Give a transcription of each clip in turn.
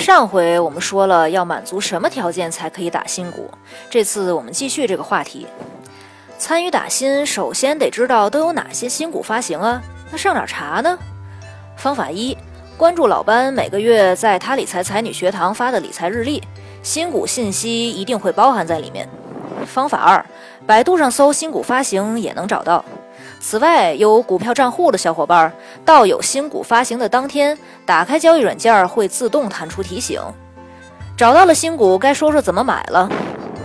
上回我们说了要满足什么条件才可以打新股，这次我们继续这个话题。参与打新，首先得知道都有哪些新股发行啊？那上哪查呢？方法一，关注老班每个月在他理财才女学堂发的理财日历，新股信息一定会包含在里面。方法二，百度上搜新股发行也能找到。此外，有股票账户的小伙伴，到有新股发行的当天，打开交易软件会自动弹出提醒。找到了新股，该说说怎么买了。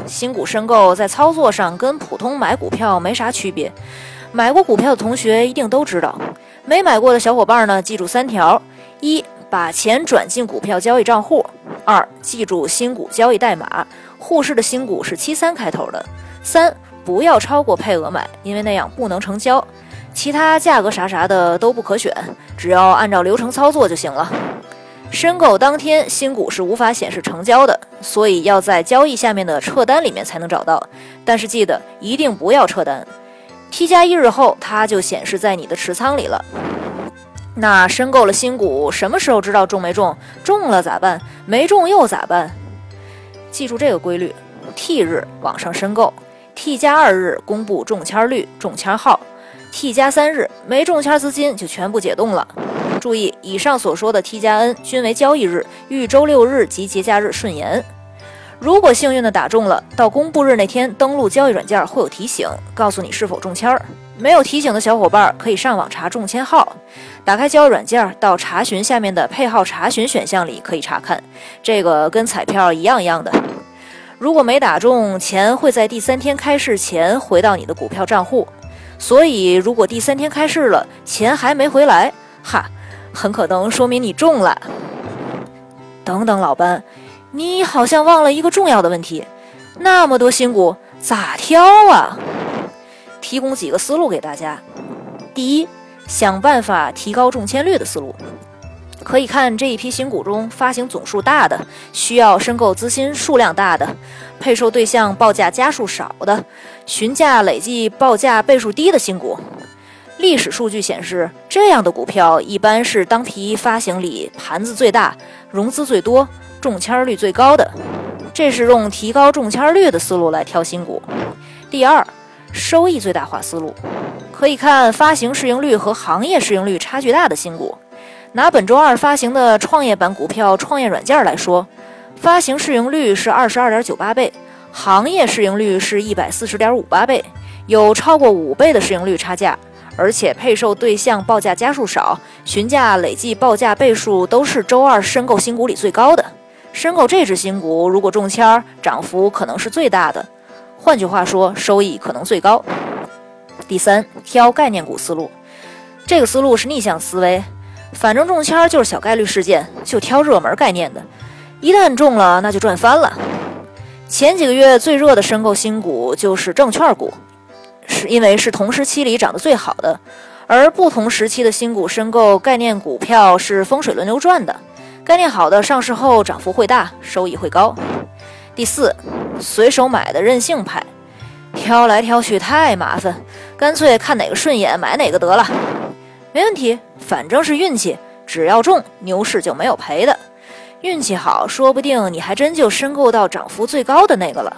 新股申购在操作上跟普通买股票没啥区别，买过股票的同学一定都知道。没买过的小伙伴呢，记住三条：一、把钱转进股票交易账户；二、记住新股交易代码，沪市的新股是七三开头的；三、不要超过配额买，因为那样不能成交。其他价格啥啥的都不可选，只要按照流程操作就行了。申购当天，新股是无法显示成交的，所以要在交易下面的撤单里面才能找到。但是记得一定不要撤单，T 加一日后它就显示在你的持仓里了。那申购了新股，什么时候知道中没中？中了咋办？没中又咋办？记住这个规律：T 日网上申购，T 加二日公布中签率、中签号，T 加三日没中签资金就全部解冻了。注意，以上所说的 T 加 N 均为交易日，遇周六日及节假日顺延。如果幸运的打中了，到公布日那天登录交易软件会有提醒，告诉你是否中签。没有提醒的小伙伴可以上网查中签号，打开交易软件到查询下面的配号查询选项里可以查看。这个跟彩票一样一样的。如果没打中，钱会在第三天开市前回到你的股票账户。所以，如果第三天开市了，钱还没回来，哈。很可能说明你中了。等等，老班，你好像忘了一个重要的问题。那么多新股咋挑啊？提供几个思路给大家。第一，想办法提高中签率的思路。可以看这一批新股中发行总数大的、需要申购资金数量大的、配售对象报价家数少的、询价累计报价倍数低的新股。历史数据显示，这样的股票一般是当批发行里盘子最大、融资最多、中签率最高的。这是用提高中签率的思路来挑新股。第二，收益最大化思路，可以看发行市盈率和行业市盈率差距大的新股。拿本周二发行的创业板股票创业软件来说，发行市盈率是二十二点九八倍，行业市盈率是一百四十点五八倍，有超过五倍的市盈率差价。而且配售对象报价家数少，询价累计报价倍数都是周二申购新股里最高的。申购这只新股，如果中签，涨幅可能是最大的。换句话说，收益可能最高。第三，挑概念股思路，这个思路是逆向思维，反正中签就是小概率事件，就挑热门概念的，一旦中了那就赚翻了。前几个月最热的申购新股就是证券股。是因为是同时期里涨得最好的，而不同时期的新股申购概念股票是风水轮流转的，概念好的上市后涨幅会大，收益会高。第四，随手买的任性派，挑来挑去太麻烦，干脆看哪个顺眼买哪个得了。没问题，反正是运气，只要中牛市就没有赔的，运气好，说不定你还真就申购到涨幅最高的那个了。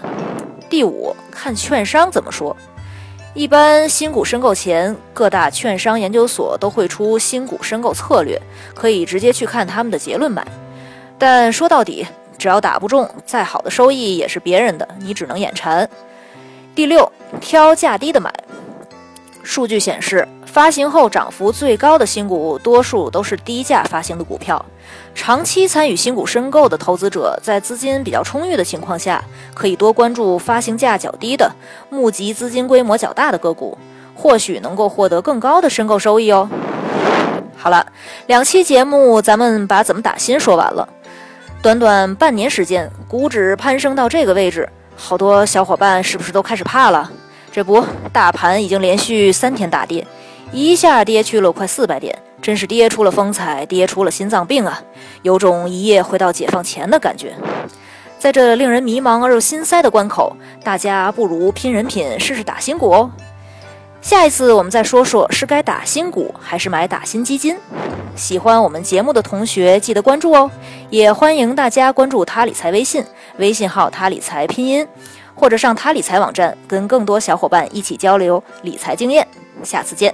第五，看券商怎么说。一般新股申购前，各大券商研究所都会出新股申购策略，可以直接去看他们的结论买。但说到底，只要打不中，再好的收益也是别人的，你只能眼馋。第六，挑价低的买。数据显示。发行后涨幅最高的新股，多数都是低价发行的股票。长期参与新股申购的投资者，在资金比较充裕的情况下，可以多关注发行价较低的、募集资金规模较大的个股，或许能够获得更高的申购收益哦。好了，两期节目咱们把怎么打新说完了。短短半年时间，股指攀升到这个位置，好多小伙伴是不是都开始怕了？这不，大盘已经连续三天大跌。一下跌去了快四百点，真是跌出了风采，跌出了心脏病啊！有种一夜回到解放前的感觉。在这令人迷茫而又心塞的关口，大家不如拼人品，试试打新股哦。下一次我们再说说是该打新股还是买打新基金。喜欢我们节目的同学记得关注哦，也欢迎大家关注他理财微信，微信号他理财拼音，或者上他理财网站跟更多小伙伴一起交流理财经验。下次见。